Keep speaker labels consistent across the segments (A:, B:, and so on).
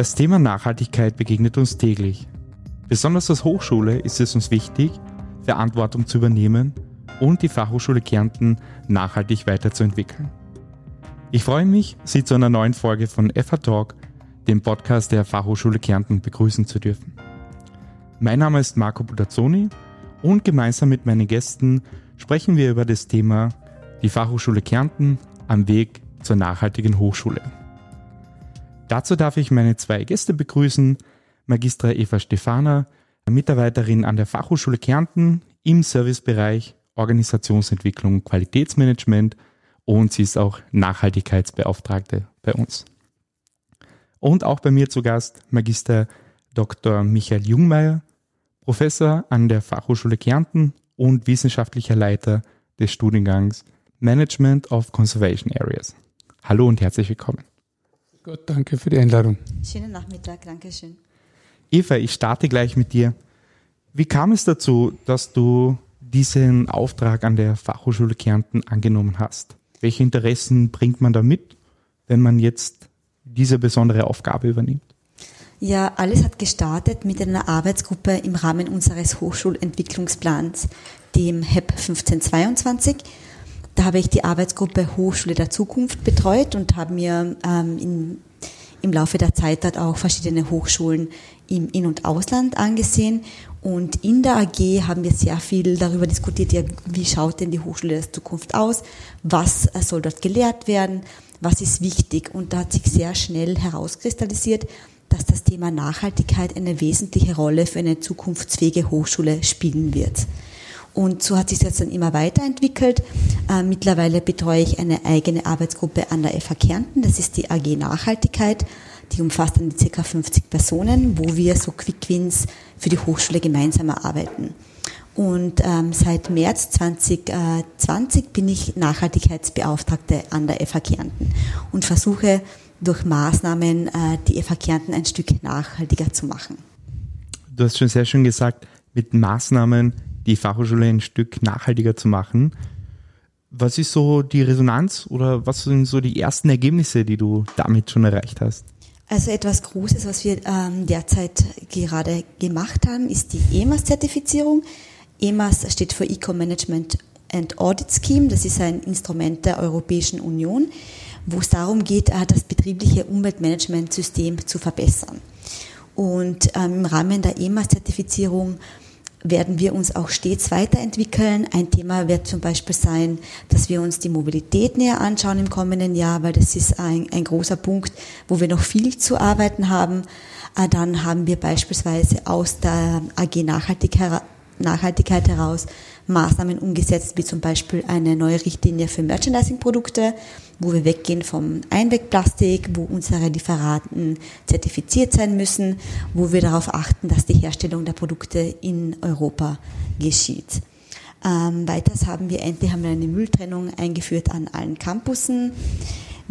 A: Das Thema Nachhaltigkeit begegnet uns täglich. Besonders als Hochschule ist es uns wichtig, Verantwortung zu übernehmen und die Fachhochschule Kärnten nachhaltig weiterzuentwickeln. Ich freue mich, Sie zu einer neuen Folge von FH Talk, dem Podcast der Fachhochschule Kärnten, begrüßen zu dürfen. Mein Name ist Marco Butazzoni und gemeinsam mit meinen Gästen sprechen wir über das Thema die Fachhochschule Kärnten am Weg zur nachhaltigen Hochschule. Dazu darf ich meine zwei Gäste begrüßen, Magistra Eva Stefana, Mitarbeiterin an der Fachhochschule Kärnten im Servicebereich Organisationsentwicklung und Qualitätsmanagement und sie ist auch Nachhaltigkeitsbeauftragte bei uns. Und auch bei mir zu Gast Magister Dr. Michael Jungmeier, Professor an der Fachhochschule Kärnten und wissenschaftlicher Leiter des Studiengangs Management of Conservation Areas. Hallo und herzlich willkommen.
B: Gut, danke für die Einladung.
C: Schönen Nachmittag, danke schön.
A: Eva, ich starte gleich mit dir. Wie kam es dazu, dass du diesen Auftrag an der Fachhochschule Kärnten angenommen hast? Welche Interessen bringt man da mit, wenn man jetzt diese besondere Aufgabe übernimmt?
C: Ja, alles hat gestartet mit einer Arbeitsgruppe im Rahmen unseres Hochschulentwicklungsplans, dem HEP 1522. Da habe ich die Arbeitsgruppe Hochschule der Zukunft betreut und habe mir ähm, in, im Laufe der Zeit dort auch verschiedene Hochschulen im In- und Ausland angesehen. Und in der AG haben wir sehr viel darüber diskutiert, ja, wie schaut denn die Hochschule der Zukunft aus, was soll dort gelehrt werden, was ist wichtig. Und da hat sich sehr schnell herauskristallisiert, dass das Thema Nachhaltigkeit eine wesentliche Rolle für eine zukunftsfähige Hochschule spielen wird. Und so hat sich das dann immer weiterentwickelt. Äh, mittlerweile betreue ich eine eigene Arbeitsgruppe an der FH Kärnten. Das ist die AG Nachhaltigkeit. Die umfasst dann ca. 50 Personen, wo wir so Quick Wins für die Hochschule gemeinsam erarbeiten. Und ähm, seit März 2020 bin ich Nachhaltigkeitsbeauftragte an der FH Kärnten und versuche durch Maßnahmen äh, die FH Kärnten ein Stück nachhaltiger zu machen.
A: Du hast schon sehr schön gesagt, mit Maßnahmen die Fachhochschule ein Stück nachhaltiger zu machen. Was ist so die Resonanz oder was sind so die ersten Ergebnisse, die du damit schon erreicht hast?
C: Also etwas Großes, was wir ähm, derzeit gerade gemacht haben, ist die EMAS-Zertifizierung. EMAS steht für Eco Management and Audit Scheme. Das ist ein Instrument der Europäischen Union, wo es darum geht, äh, das betriebliche Umweltmanagementsystem zu verbessern. Und ähm, im Rahmen der EMAS-Zertifizierung werden wir uns auch stets weiterentwickeln. Ein Thema wird zum Beispiel sein, dass wir uns die Mobilität näher anschauen im kommenden Jahr, weil das ist ein, ein großer Punkt, wo wir noch viel zu arbeiten haben. Äh, dann haben wir beispielsweise aus der AG Nachhaltigkeit heraus Maßnahmen umgesetzt, wie zum Beispiel eine neue Richtlinie für Merchandising-Produkte, wo wir weggehen vom Einwegplastik, wo unsere Lieferanten zertifiziert sein müssen, wo wir darauf achten, dass die Herstellung der Produkte in Europa geschieht. Ähm, weiters haben wir endlich haben wir eine Mülltrennung eingeführt an allen Campussen.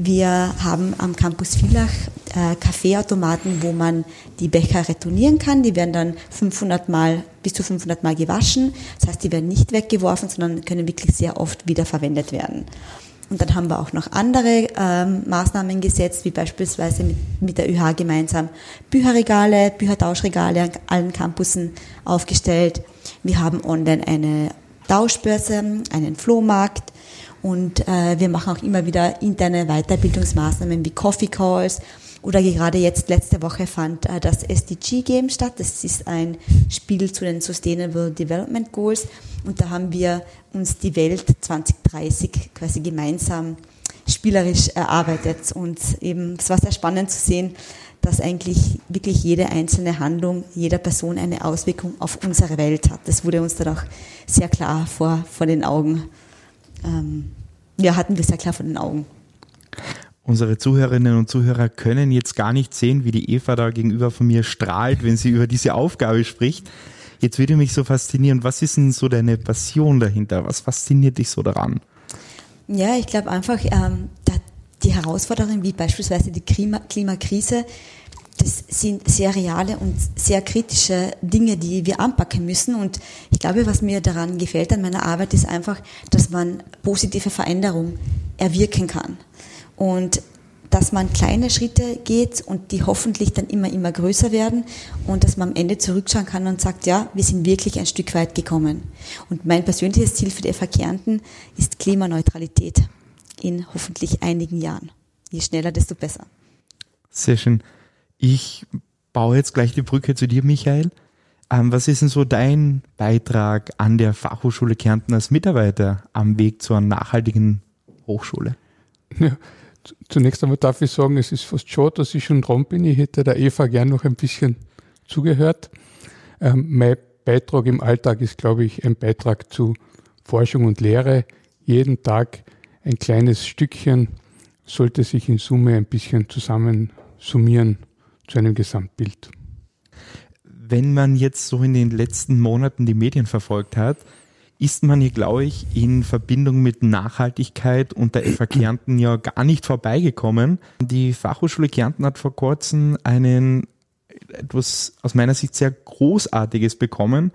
C: Wir haben am Campus Villach äh, Kaffeeautomaten, wo man die Becher retournieren kann. Die werden dann 500 Mal, bis zu 500 Mal gewaschen. Das heißt, die werden nicht weggeworfen, sondern können wirklich sehr oft wiederverwendet werden. Und dann haben wir auch noch andere ähm, Maßnahmen gesetzt, wie beispielsweise mit, mit der ÜH gemeinsam Bücherregale, Büchertauschregale an allen Campussen aufgestellt. Wir haben online eine Tauschbörse, einen Flohmarkt und äh, wir machen auch immer wieder interne Weiterbildungsmaßnahmen wie Coffee Calls. Oder gerade jetzt letzte Woche fand äh, das SDG Game statt. Das ist ein Spiel zu den Sustainable Development Goals. Und da haben wir uns die Welt 2030 quasi gemeinsam spielerisch erarbeitet. Und eben, es war sehr spannend zu sehen, dass eigentlich wirklich jede einzelne Handlung jeder Person eine Auswirkung auf unsere Welt hat. Das wurde uns dann auch sehr klar vor, vor den Augen ähm, ja, hatten wir sehr klar vor den Augen.
A: Unsere Zuhörerinnen und Zuhörer können jetzt gar nicht sehen, wie die Eva da gegenüber von mir strahlt, wenn sie über diese Aufgabe spricht. Jetzt würde mich so faszinieren, was ist denn so deine Passion dahinter? Was fasziniert dich so daran?
C: Ja, ich glaube einfach, ähm, die Herausforderungen wie beispielsweise die Klima Klimakrise das sind sehr reale und sehr kritische Dinge, die wir anpacken müssen. Und ich glaube, was mir daran gefällt an meiner Arbeit, ist einfach, dass man positive Veränderung erwirken kann. Und dass man kleine Schritte geht und die hoffentlich dann immer, immer größer werden und dass man am Ende zurückschauen kann und sagt, ja, wir sind wirklich ein Stück weit gekommen. Und mein persönliches Ziel für die FH Kärnten ist Klimaneutralität in hoffentlich einigen Jahren. Je schneller, desto besser.
A: Sehr schön. Ich baue jetzt gleich die Brücke zu dir, Michael. Ähm, was ist denn so dein Beitrag an der Fachhochschule Kärnten als Mitarbeiter am Weg zur nachhaltigen Hochschule?
B: Ja, zunächst einmal darf ich sagen, es ist fast schade, dass ich schon dran bin. Ich hätte der Eva gern noch ein bisschen zugehört. Ähm, mein Beitrag im Alltag ist, glaube ich, ein Beitrag zu Forschung und Lehre. Jeden Tag ein kleines Stückchen sollte sich in Summe ein bisschen zusammen summieren zu einem Gesamtbild.
A: Wenn man jetzt so in den letzten Monaten die Medien verfolgt hat, ist man hier, glaube ich, in Verbindung mit Nachhaltigkeit und der FH Kärnten ja gar nicht vorbeigekommen. Die Fachhochschule Kärnten hat vor kurzem einen etwas aus meiner Sicht sehr Großartiges bekommen,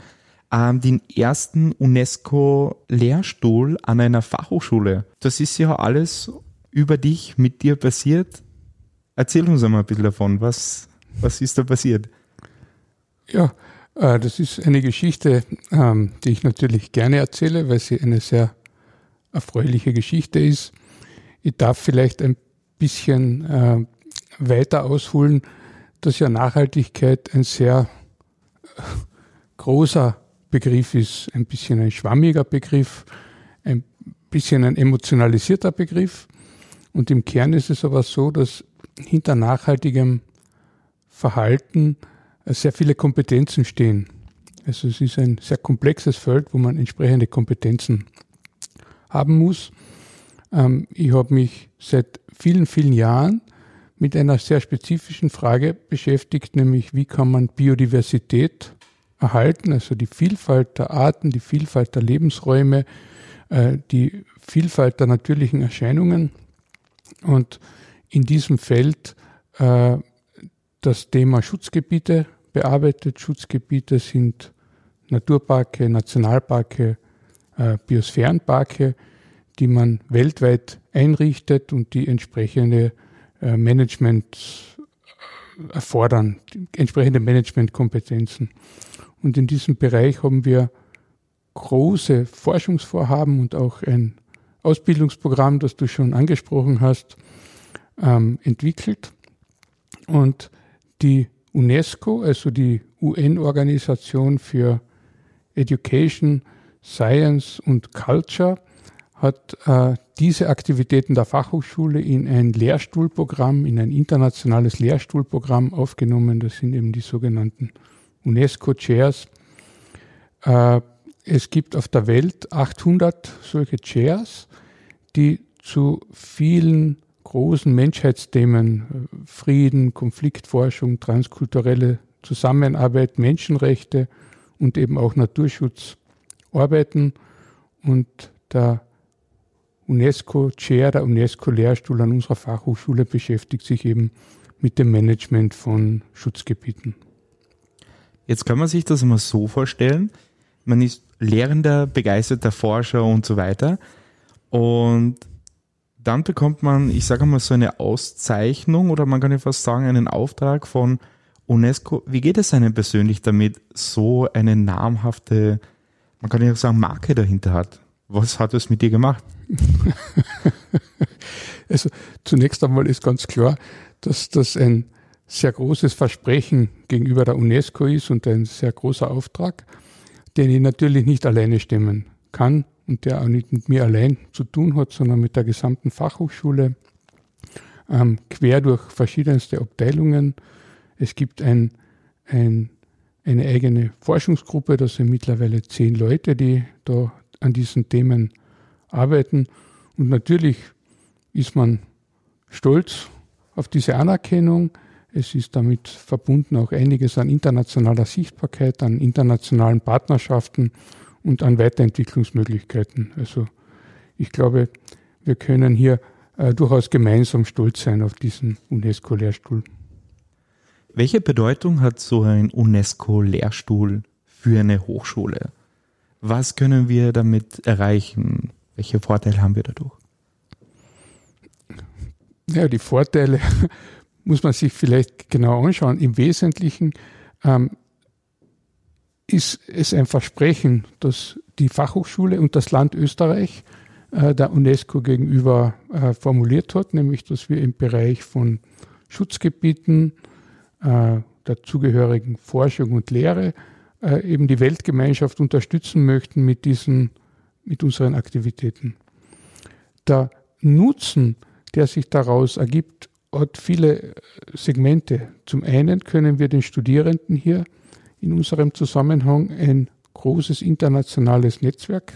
A: ähm, den ersten UNESCO-Lehrstuhl an einer Fachhochschule. Das ist ja alles über dich, mit dir passiert. Erzähl uns einmal ein bisschen davon. Was, was ist da passiert?
B: Ja, das ist eine Geschichte, ähm, die ich natürlich gerne erzähle, weil sie eine sehr erfreuliche Geschichte ist. Ich darf vielleicht ein bisschen äh, weiter ausholen, dass ja Nachhaltigkeit ein sehr äh, großer Begriff ist, ein bisschen ein schwammiger Begriff, ein bisschen ein emotionalisierter Begriff. Und im Kern ist es aber so, dass hinter nachhaltigem Verhalten sehr viele Kompetenzen stehen. Also es ist ein sehr komplexes Feld, wo man entsprechende Kompetenzen haben muss. Ähm, ich habe mich seit vielen, vielen Jahren mit einer sehr spezifischen Frage beschäftigt, nämlich wie kann man Biodiversität erhalten, also die Vielfalt der Arten, die Vielfalt der Lebensräume, äh, die Vielfalt der natürlichen Erscheinungen. Und in diesem Feld äh, das Thema Schutzgebiete bearbeitet. Schutzgebiete sind Naturparke, Nationalparke, äh, Biosphärenparke, die man weltweit einrichtet und die entsprechende äh, Management äh, erfordern, entsprechende Managementkompetenzen. Und in diesem Bereich haben wir große Forschungsvorhaben und auch ein Ausbildungsprogramm, das du schon angesprochen hast, ähm, entwickelt. Und die UNESCO, also die UN-Organisation für Education, Science und Culture, hat äh, diese Aktivitäten der Fachhochschule in ein Lehrstuhlprogramm, in ein internationales Lehrstuhlprogramm aufgenommen. Das sind eben die sogenannten UNESCO-Chairs. Äh, es gibt auf der Welt 800 solche Chairs, die zu vielen großen Menschheitsthemen, äh, Frieden, Konfliktforschung, transkulturelle Zusammenarbeit, Menschenrechte und eben auch Naturschutz arbeiten. Und der UNESCO-Chair, der UNESCO-Lehrstuhl an unserer Fachhochschule beschäftigt sich eben mit dem Management von Schutzgebieten.
A: Jetzt kann man sich das immer so vorstellen, man ist Lehrender, begeisterter Forscher und so weiter. Und dann bekommt man, ich sage mal, so eine Auszeichnung oder man kann ja fast sagen, einen Auftrag von UNESCO. Wie geht es einem persönlich damit, so eine namhafte, man kann ja sagen, Marke dahinter hat? Was hat es mit dir gemacht?
B: also zunächst einmal ist ganz klar, dass das ein sehr großes Versprechen gegenüber der UNESCO ist und ein sehr großer Auftrag, den ich natürlich nicht alleine stemmen kann und der auch nicht mit mir allein zu tun hat, sondern mit der gesamten Fachhochschule, ähm, quer durch verschiedenste Abteilungen. Es gibt ein, ein, eine eigene Forschungsgruppe, das sind mittlerweile zehn Leute, die da an diesen Themen arbeiten. Und natürlich ist man stolz auf diese Anerkennung. Es ist damit verbunden auch einiges an internationaler Sichtbarkeit, an internationalen Partnerschaften und an Weiterentwicklungsmöglichkeiten. Also ich glaube, wir können hier äh, durchaus gemeinsam stolz sein auf diesen UNESCO-Lehrstuhl.
A: Welche Bedeutung hat so ein UNESCO-Lehrstuhl für eine Hochschule? Was können wir damit erreichen? Welche Vorteile haben wir dadurch?
B: Ja, die Vorteile muss man sich vielleicht genau anschauen. Im Wesentlichen ähm, ist es ein Versprechen, dass die Fachhochschule und das Land Österreich äh, der UNESCO gegenüber äh, formuliert hat, nämlich dass wir im Bereich von Schutzgebieten, äh, dazugehörigen Forschung und Lehre äh, eben die Weltgemeinschaft unterstützen möchten mit diesen, mit unseren Aktivitäten. Der Nutzen, der sich daraus ergibt, hat viele Segmente. Zum einen können wir den Studierenden hier in unserem Zusammenhang ein großes internationales Netzwerk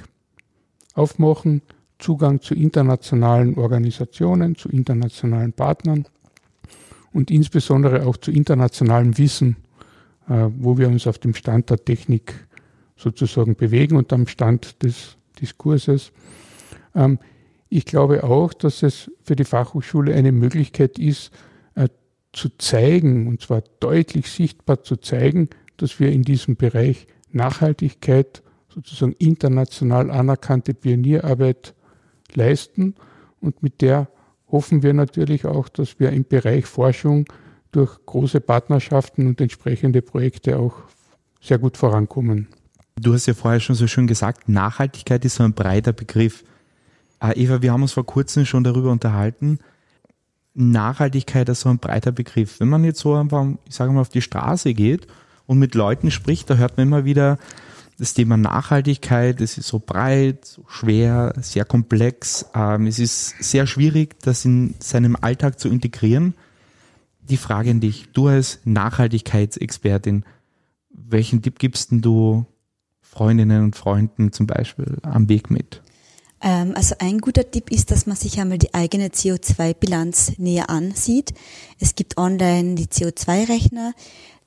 B: aufmachen, Zugang zu internationalen Organisationen, zu internationalen Partnern und insbesondere auch zu internationalem Wissen, äh, wo wir uns auf dem Stand der Technik sozusagen bewegen und am Stand des Diskurses. Ähm, ich glaube auch, dass es für die Fachhochschule eine Möglichkeit ist, äh, zu zeigen, und zwar deutlich sichtbar zu zeigen, dass wir in diesem Bereich Nachhaltigkeit, sozusagen international anerkannte Pionierarbeit leisten und mit der hoffen wir natürlich auch, dass wir im Bereich Forschung durch große Partnerschaften und entsprechende Projekte auch sehr gut vorankommen.
A: Du hast ja vorher schon so schön gesagt, Nachhaltigkeit ist so ein breiter Begriff. Äh, Eva, wir haben uns vor kurzem schon darüber unterhalten. Nachhaltigkeit ist so ein breiter Begriff. Wenn man jetzt so einfach, ich sage mal, auf die Straße geht und mit Leuten spricht, da hört man immer wieder, das Thema Nachhaltigkeit, es ist so breit, so schwer, sehr komplex. Ähm, es ist sehr schwierig, das in seinem Alltag zu integrieren. Die Frage an dich, du als Nachhaltigkeitsexpertin, welchen Tipp gibst denn du Freundinnen und Freunden zum Beispiel am Weg mit?
C: Ähm, also ein guter Tipp ist, dass man sich einmal die eigene CO2-Bilanz näher ansieht. Es gibt online die CO2-Rechner,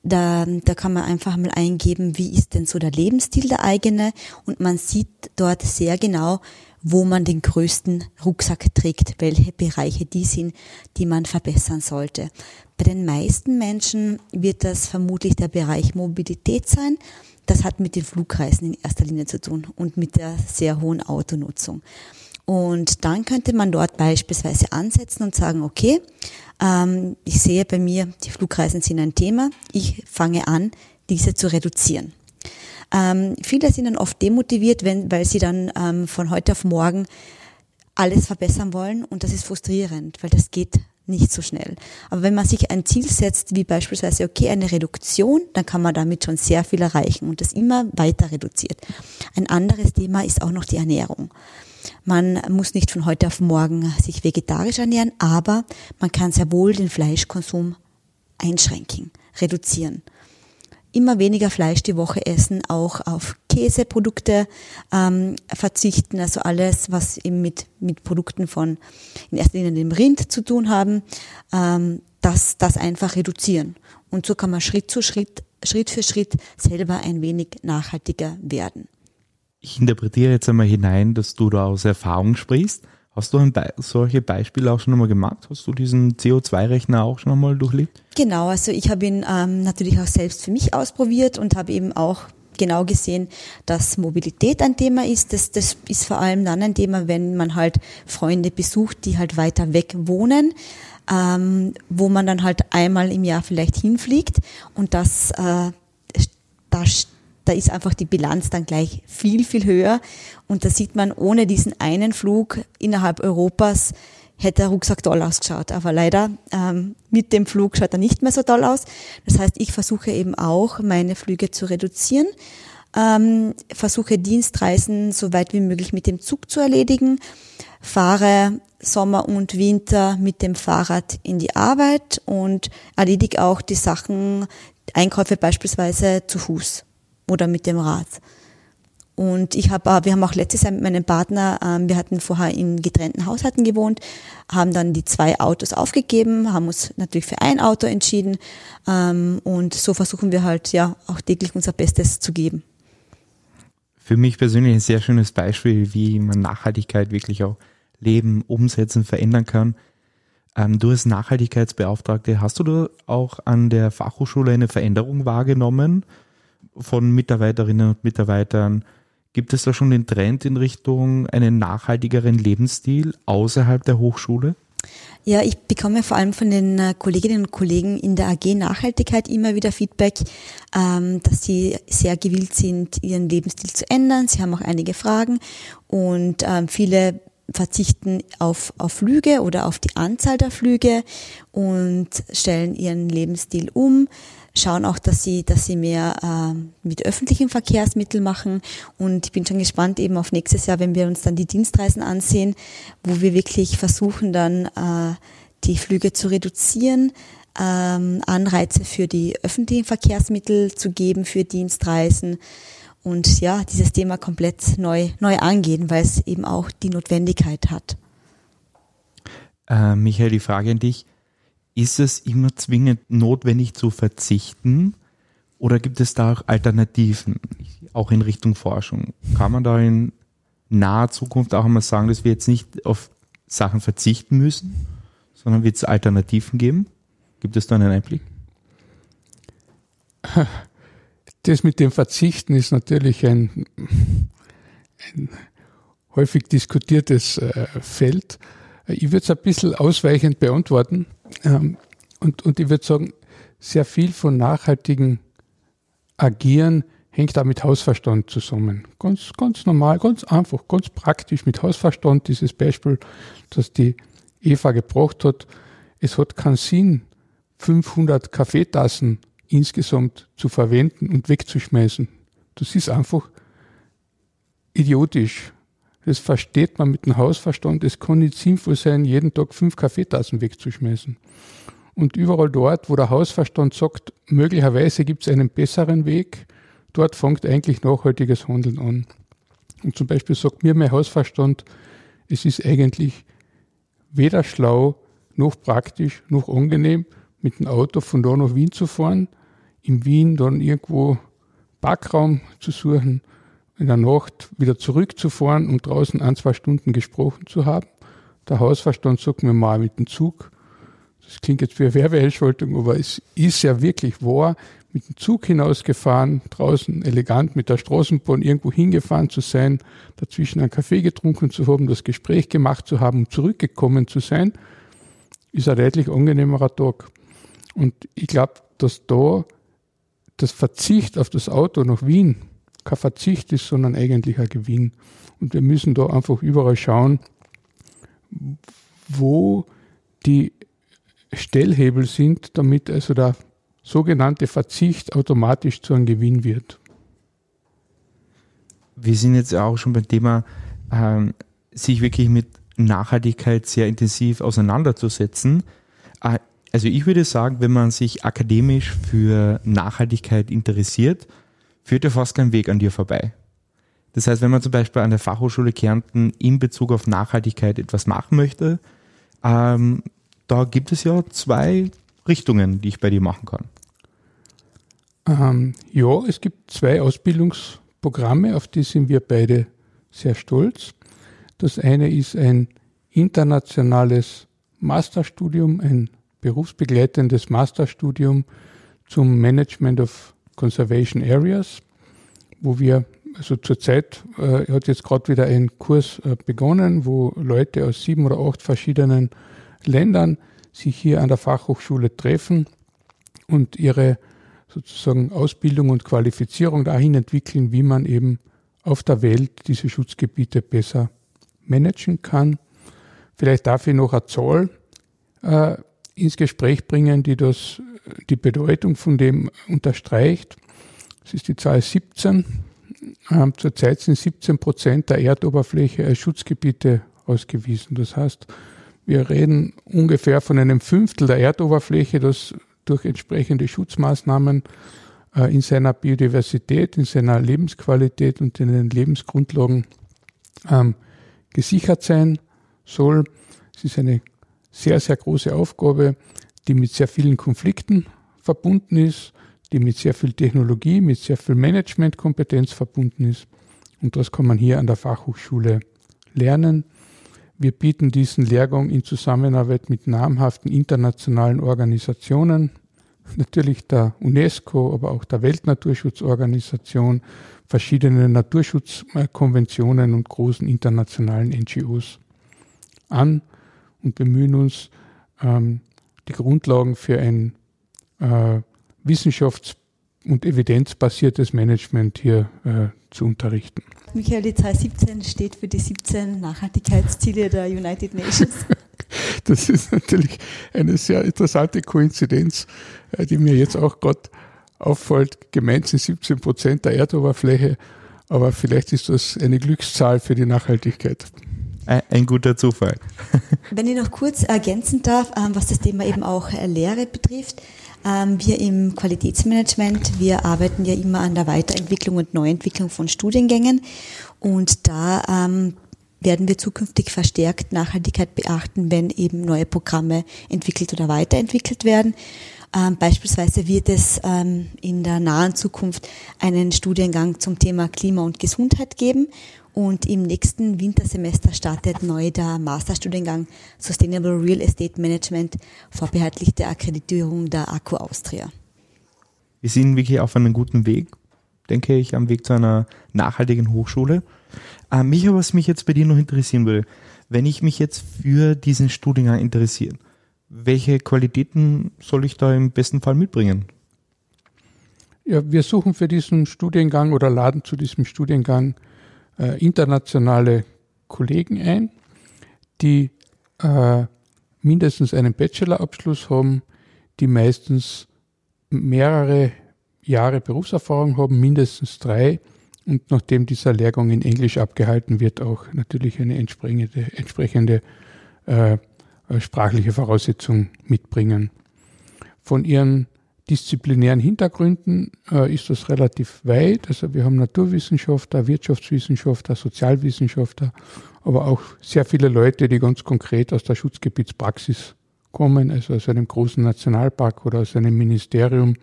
C: da, da kann man einfach mal eingeben, wie ist denn so der Lebensstil der eigene und man sieht dort sehr genau, wo man den größten Rucksack trägt, welche Bereiche die sind, die man verbessern sollte. Bei den meisten Menschen wird das vermutlich der Bereich Mobilität sein. Das hat mit den Flugreisen in erster Linie zu tun und mit der sehr hohen Autonutzung. Und dann könnte man dort beispielsweise ansetzen und sagen, okay, ähm, ich sehe bei mir, die Flugreisen sind ein Thema. Ich fange an, diese zu reduzieren. Ähm, viele sind dann oft demotiviert, wenn, weil sie dann ähm, von heute auf morgen alles verbessern wollen und das ist frustrierend, weil das geht nicht so schnell. Aber wenn man sich ein Ziel setzt, wie beispielsweise, okay, eine Reduktion, dann kann man damit schon sehr viel erreichen und das immer weiter reduziert. Ein anderes Thema ist auch noch die Ernährung. Man muss nicht von heute auf morgen sich vegetarisch ernähren, aber man kann sehr wohl den Fleischkonsum einschränken, reduzieren. Immer weniger Fleisch die Woche essen, auch auf Käseprodukte ähm, verzichten, also alles, was eben mit, mit Produkten von in erster Linie dem Rind zu tun haben, ähm, das, das einfach reduzieren. Und so kann man Schritt zu Schritt, Schritt für Schritt selber ein wenig nachhaltiger werden
A: ich interpretiere jetzt einmal hinein, dass du da aus Erfahrung sprichst. Hast du Be solche Beispiele auch schon einmal gemacht? Hast du diesen CO2-Rechner auch schon einmal durchlebt?
C: Genau, also ich habe ihn ähm, natürlich auch selbst für mich ausprobiert und habe eben auch genau gesehen, dass Mobilität ein Thema ist. Das, das ist vor allem dann ein Thema, wenn man halt Freunde besucht, die halt weiter weg wohnen, ähm, wo man dann halt einmal im Jahr vielleicht hinfliegt und das äh, da da ist einfach die Bilanz dann gleich viel, viel höher. Und da sieht man, ohne diesen einen Flug innerhalb Europas hätte der Rucksack toll ausgeschaut. Aber leider ähm, mit dem Flug schaut er nicht mehr so toll aus. Das heißt, ich versuche eben auch, meine Flüge zu reduzieren. Ähm, versuche Dienstreisen so weit wie möglich mit dem Zug zu erledigen, fahre Sommer und Winter mit dem Fahrrad in die Arbeit und erledige auch die Sachen, Einkäufe beispielsweise zu Fuß oder mit dem Rad. Und ich habe, wir haben auch letztes Jahr mit meinem Partner, ähm, wir hatten vorher in getrennten Haushalten gewohnt, haben dann die zwei Autos aufgegeben, haben uns natürlich für ein Auto entschieden ähm, und so versuchen wir halt ja auch täglich unser Bestes zu geben.
A: Für mich persönlich ein sehr schönes Beispiel, wie man Nachhaltigkeit wirklich auch leben, umsetzen, verändern kann. Ähm, du als Nachhaltigkeitsbeauftragte, hast du da auch an der Fachhochschule eine Veränderung wahrgenommen? Von Mitarbeiterinnen und Mitarbeitern? Gibt es da schon den Trend in Richtung einen nachhaltigeren Lebensstil außerhalb der Hochschule?
C: Ja, ich bekomme vor allem von den äh, Kolleginnen und Kollegen in der AG Nachhaltigkeit immer wieder Feedback, ähm, dass sie sehr gewillt sind, ihren Lebensstil zu ändern. Sie haben auch einige Fragen und ähm, viele verzichten auf, auf Flüge oder auf die Anzahl der Flüge und stellen ihren Lebensstil um schauen auch, dass sie, dass sie mehr äh, mit öffentlichen Verkehrsmitteln machen. Und ich bin schon gespannt eben auf nächstes Jahr, wenn wir uns dann die Dienstreisen ansehen, wo wir wirklich versuchen dann äh, die Flüge zu reduzieren, ähm, Anreize für die öffentlichen Verkehrsmittel zu geben für Dienstreisen und ja, dieses Thema komplett neu, neu angehen, weil es eben auch die Notwendigkeit hat.
A: Äh, Michael, die Frage an dich ist es immer zwingend notwendig zu verzichten oder gibt es da auch Alternativen, auch in Richtung Forschung? Kann man da in naher Zukunft auch einmal sagen, dass wir jetzt nicht auf Sachen verzichten müssen, sondern wird es Alternativen geben? Gibt es da einen Einblick?
B: Das mit dem Verzichten ist natürlich ein, ein häufig diskutiertes äh, Feld. Ich würde es ein bisschen ausweichend beantworten. Ähm, und, und ich würde sagen, sehr viel von nachhaltigen Agieren hängt da mit Hausverstand zusammen. Ganz, ganz normal, ganz einfach, ganz praktisch mit Hausverstand. Dieses Beispiel, das die Eva gebracht hat. Es hat keinen Sinn, 500 Kaffeetassen insgesamt zu verwenden und wegzuschmeißen. Das ist einfach idiotisch. Das versteht man mit dem Hausverstand. Es kann nicht sinnvoll sein, jeden Tag fünf Kaffeetassen wegzuschmeißen. Und überall dort, wo der Hausverstand sagt, möglicherweise gibt es einen besseren Weg, dort fängt eigentlich nachhaltiges Handeln an. Und zum Beispiel sagt mir mein Hausverstand, es ist eigentlich weder schlau, noch praktisch, noch angenehm, mit dem Auto von da nach Wien zu fahren, in Wien dann irgendwo Parkraum zu suchen in der Nacht wieder zurückzufahren, um draußen ein, zwei Stunden gesprochen zu haben. Der Hausverstand sagt mir mal mit dem Zug, das klingt jetzt wie eine Werbeentschuldigung, aber es ist ja wirklich wahr, mit dem Zug hinausgefahren, draußen elegant mit der Straßenbahn irgendwo hingefahren zu sein, dazwischen einen Kaffee getrunken zu haben, das Gespräch gemacht zu haben, zurückgekommen zu sein, ist ein deutlich angenehmerer Tag. Und ich glaube, dass da das Verzicht auf das Auto nach Wien kein Verzicht ist, sondern eigentlich ein Gewinn. Und wir müssen da einfach überall schauen, wo die Stellhebel sind, damit also der sogenannte Verzicht automatisch zu einem Gewinn wird.
A: Wir sind jetzt auch schon beim Thema, ähm, sich wirklich mit Nachhaltigkeit sehr intensiv auseinanderzusetzen. Äh, also ich würde sagen, wenn man sich akademisch für Nachhaltigkeit interessiert, führt ja fast kein Weg an dir vorbei. Das heißt, wenn man zum Beispiel an der Fachhochschule Kärnten in Bezug auf Nachhaltigkeit etwas machen möchte, ähm, da gibt es ja zwei Richtungen, die ich bei dir machen kann.
B: Ähm, ja, es gibt zwei Ausbildungsprogramme, auf die sind wir beide sehr stolz. Das eine ist ein internationales Masterstudium, ein berufsbegleitendes Masterstudium zum Management of Conservation Areas, wo wir, also zurzeit äh, hat jetzt gerade wieder ein Kurs äh, begonnen, wo Leute aus sieben oder acht verschiedenen Ländern sich hier an der Fachhochschule treffen und ihre sozusagen Ausbildung und Qualifizierung dahin entwickeln, wie man eben auf der Welt diese Schutzgebiete besser managen kann. Vielleicht darf ich noch eine Zahl äh, ins Gespräch bringen, die das, die Bedeutung von dem unterstreicht. Das ist die Zahl 17. Ähm, zurzeit sind 17 Prozent der Erdoberfläche als Schutzgebiete ausgewiesen. Das heißt, wir reden ungefähr von einem Fünftel der Erdoberfläche, das durch entsprechende Schutzmaßnahmen äh, in seiner Biodiversität, in seiner Lebensqualität und in den Lebensgrundlagen ähm, gesichert sein soll. Es ist eine sehr, sehr große Aufgabe, die mit sehr vielen Konflikten verbunden ist, die mit sehr viel Technologie, mit sehr viel Managementkompetenz verbunden ist. Und das kann man hier an der Fachhochschule lernen. Wir bieten diesen Lehrgang in Zusammenarbeit mit namhaften internationalen Organisationen, natürlich der UNESCO, aber auch der Weltnaturschutzorganisation, verschiedenen Naturschutzkonventionen und großen internationalen NGOs an und bemühen uns, ähm, die Grundlagen für ein äh, wissenschafts- und evidenzbasiertes Management hier äh, zu unterrichten.
C: Michael, die Zahl 17 steht für die 17 Nachhaltigkeitsziele der United Nations.
B: Das ist natürlich eine sehr interessante Koinzidenz, äh, die mir jetzt auch gerade auffällt. Gemeint sind 17 Prozent der Erdoberfläche, aber vielleicht ist das eine Glückszahl für die Nachhaltigkeit.
A: Ein guter Zufall.
C: Wenn ich noch kurz ergänzen darf, ähm, was das Thema eben auch äh, Lehre betrifft. Ähm, wir im Qualitätsmanagement, wir arbeiten ja immer an der Weiterentwicklung und Neuentwicklung von Studiengängen und da ähm, werden wir zukünftig verstärkt Nachhaltigkeit beachten, wenn eben neue Programme entwickelt oder weiterentwickelt werden. Ähm, beispielsweise wird es ähm, in der nahen Zukunft einen Studiengang zum Thema Klima und Gesundheit geben und im nächsten Wintersemester startet neu der Masterstudiengang Sustainable Real Estate Management, vorbehaltlich der Akkreditierung der Akku Austria.
A: Wir sind wirklich auf einem guten Weg, denke ich, am Weg zu einer nachhaltigen Hochschule. Äh, Micha, was mich jetzt bei dir noch interessieren würde, wenn ich mich jetzt für diesen Studiengang interessiere, welche Qualitäten soll ich da im besten Fall mitbringen?
B: Ja, wir suchen für diesen Studiengang oder laden zu diesem Studiengang äh, internationale Kollegen ein, die äh, mindestens einen Bachelorabschluss haben, die meistens mehrere Jahre Berufserfahrung haben, mindestens drei und nachdem dieser Lehrgang in Englisch abgehalten wird, auch natürlich eine entsprechende, entsprechende äh, sprachliche Voraussetzung mitbringen. Von ihren disziplinären Hintergründen äh, ist das relativ weit. Also wir haben Naturwissenschaftler, Wirtschaftswissenschaftler, Sozialwissenschaftler, aber auch sehr viele Leute, die ganz konkret aus der Schutzgebietspraxis kommen, also aus einem großen Nationalpark oder aus einem Ministerium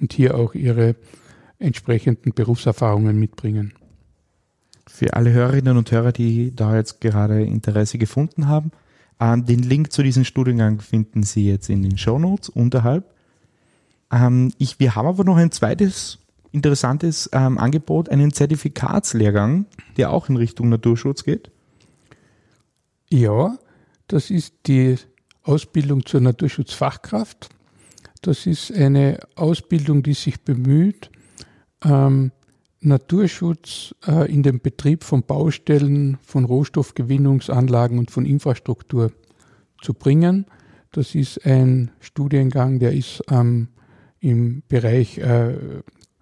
B: und hier auch ihre entsprechenden Berufserfahrungen mitbringen.
A: Für alle Hörerinnen und Hörer, die da jetzt gerade Interesse gefunden haben, äh, den Link zu diesem Studiengang finden Sie jetzt in den Show Notes unterhalb. Ähm, ich, wir haben aber noch ein zweites interessantes ähm, Angebot, einen Zertifikatslehrgang, der auch in Richtung Naturschutz geht.
B: Ja, das ist die Ausbildung zur Naturschutzfachkraft. Das ist eine Ausbildung, die sich bemüht, ähm, Naturschutz äh, in den Betrieb von Baustellen, von Rohstoffgewinnungsanlagen und von Infrastruktur zu bringen. Das ist ein Studiengang, der ist ähm, im Bereich äh,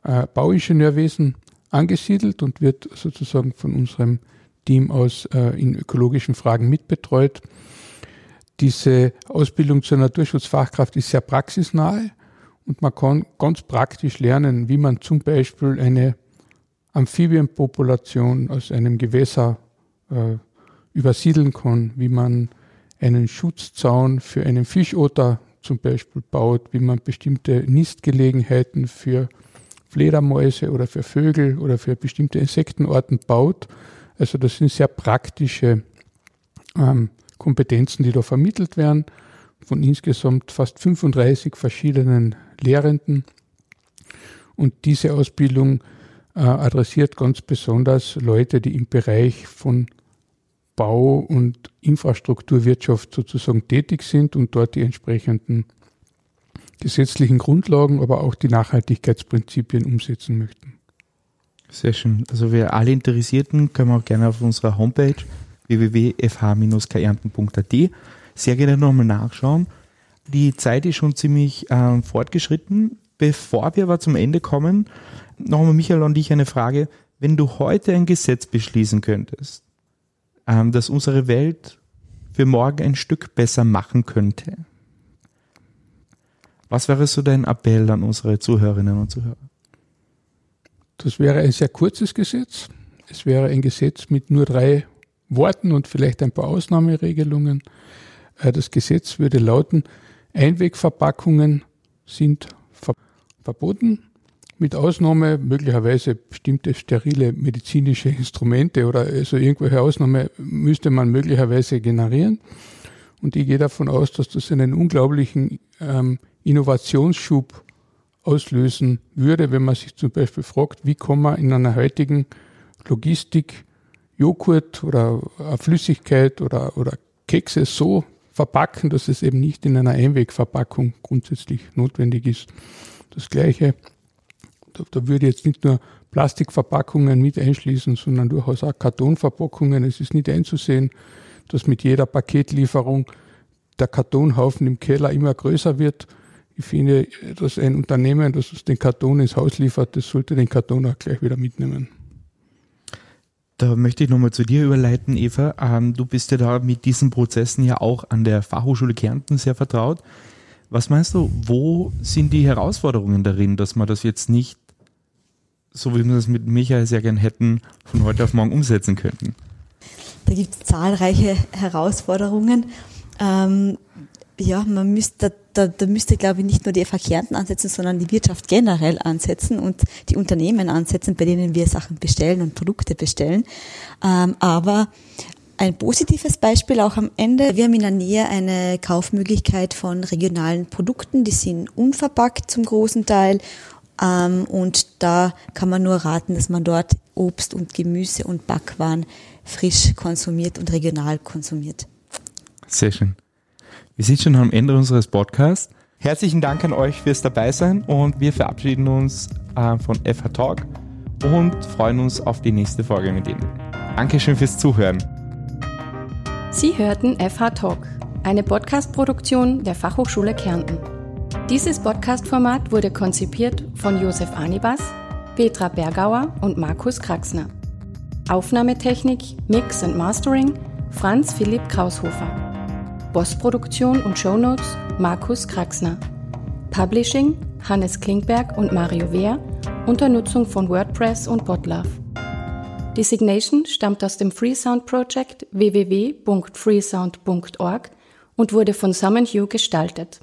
B: äh, Bauingenieurwesen angesiedelt und wird sozusagen von unserem Team aus äh, in ökologischen Fragen mitbetreut. Diese Ausbildung zur Naturschutzfachkraft ist sehr praxisnahe und man kann ganz praktisch lernen, wie man zum Beispiel eine Amphibienpopulation aus einem Gewässer äh, übersiedeln kann, wie man einen Schutzzaun für einen Fischotter zum Beispiel baut, wie man bestimmte Nistgelegenheiten für Fledermäuse oder für Vögel oder für bestimmte Insektenarten baut. Also das sind sehr praktische ähm, Kompetenzen, die da vermittelt werden von insgesamt fast 35 verschiedenen Lehrenden. Und diese Ausbildung äh, adressiert ganz besonders Leute, die im Bereich von Bau- und Infrastrukturwirtschaft sozusagen tätig sind und dort die entsprechenden gesetzlichen Grundlagen, aber auch die Nachhaltigkeitsprinzipien umsetzen möchten.
A: Sehr schön. Also wir alle Interessierten können auch gerne auf unserer Homepage www.fh-kärnten.at sehr gerne nochmal nachschauen. Die Zeit ist schon ziemlich äh, fortgeschritten. Bevor wir aber zum Ende kommen, nochmal Michael und ich eine Frage. Wenn du heute ein Gesetz beschließen könntest, ähm, das unsere Welt für morgen ein Stück besser machen könnte. Was wäre so dein Appell an unsere Zuhörerinnen und Zuhörer?
B: Das wäre ein sehr kurzes Gesetz. Es wäre ein Gesetz mit nur drei Worten und vielleicht ein paar Ausnahmeregelungen. Äh, das Gesetz würde lauten, Einwegverpackungen sind verboten mit Ausnahme möglicherweise bestimmte sterile medizinische Instrumente oder also irgendwelche Ausnahme müsste man möglicherweise generieren. Und ich gehe davon aus, dass das einen unglaublichen ähm, Innovationsschub auslösen würde, wenn man sich zum Beispiel fragt, wie kann man in einer heutigen Logistik Joghurt oder Flüssigkeit oder, oder Kekse so verpacken, dass es eben nicht in einer Einwegverpackung grundsätzlich notwendig ist. Das Gleiche, da, da würde jetzt nicht nur Plastikverpackungen mit einschließen, sondern durchaus auch Kartonverpackungen. Es ist nicht einzusehen, dass mit jeder Paketlieferung der Kartonhaufen im Keller immer größer wird. Ich finde, dass ein Unternehmen, das den Karton ins Haus liefert, das sollte den Karton auch gleich wieder mitnehmen.
A: Da möchte ich nochmal zu dir überleiten, Eva. Ähm, du bist ja da mit diesen Prozessen ja auch an der Fachhochschule Kärnten sehr vertraut. Was meinst du, wo sind die Herausforderungen darin, dass man das jetzt nicht, so wie wir das mit Michael sehr gern hätten, von heute auf morgen umsetzen könnten?
C: Da gibt es zahlreiche Herausforderungen. Ähm, ja, man müsste, da, da müsste, glaube ich, nicht nur die Kärnten ansetzen, sondern die Wirtschaft generell ansetzen und die Unternehmen ansetzen, bei denen wir Sachen bestellen und Produkte bestellen. Ähm, aber ein positives Beispiel auch am Ende. Wir haben in der Nähe eine Kaufmöglichkeit von regionalen Produkten, die sind unverpackt zum großen Teil. Ähm, und da kann man nur raten, dass man dort Obst und Gemüse und Backwaren frisch konsumiert und regional konsumiert.
A: Sehr schön. Wir sind schon am Ende unseres Podcasts. Herzlichen Dank an euch fürs Dabeisein und wir verabschieden uns äh, von FH Talk und freuen uns auf die nächste Folge mit Ihnen. Dankeschön fürs Zuhören.
D: Sie hörten FH Talk, eine Podcast-Produktion der Fachhochschule Kärnten. Dieses Podcast-Format wurde konzipiert von Josef Anibas, Petra Bergauer und Markus Kraxner. Aufnahmetechnik, Mix und Mastering Franz Philipp Kraushofer. Postproduktion und Shownotes Markus Kraxner. Publishing Hannes Klingberg und Mario Wehr unter Nutzung von WordPress und Botlove. Designation stammt aus dem Freesound Project www.freesound.org und wurde von Summon Hugh gestaltet.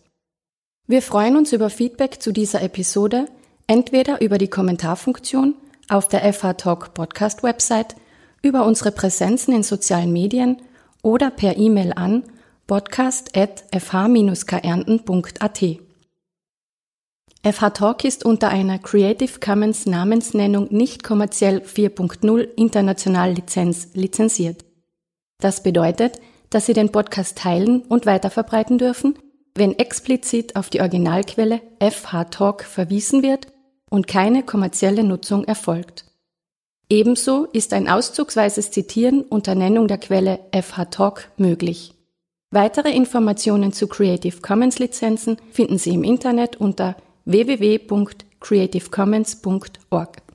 D: Wir freuen uns über Feedback zu dieser Episode, entweder über die Kommentarfunktion auf der FH Talk Podcast Website, über unsere Präsenzen in sozialen Medien oder per E-Mail an podcast.fh-kärnten.at. FH Talk ist unter einer Creative Commons Namensnennung nicht kommerziell 4.0 international Lizenz lizenziert. Das bedeutet, dass Sie den Podcast teilen und weiterverbreiten dürfen, wenn explizit auf die Originalquelle FH Talk verwiesen wird und keine kommerzielle Nutzung erfolgt. Ebenso ist ein auszugsweises Zitieren unter Nennung der Quelle FH Talk möglich. Weitere Informationen zu Creative Commons Lizenzen finden Sie im Internet unter www.creativecommons.org.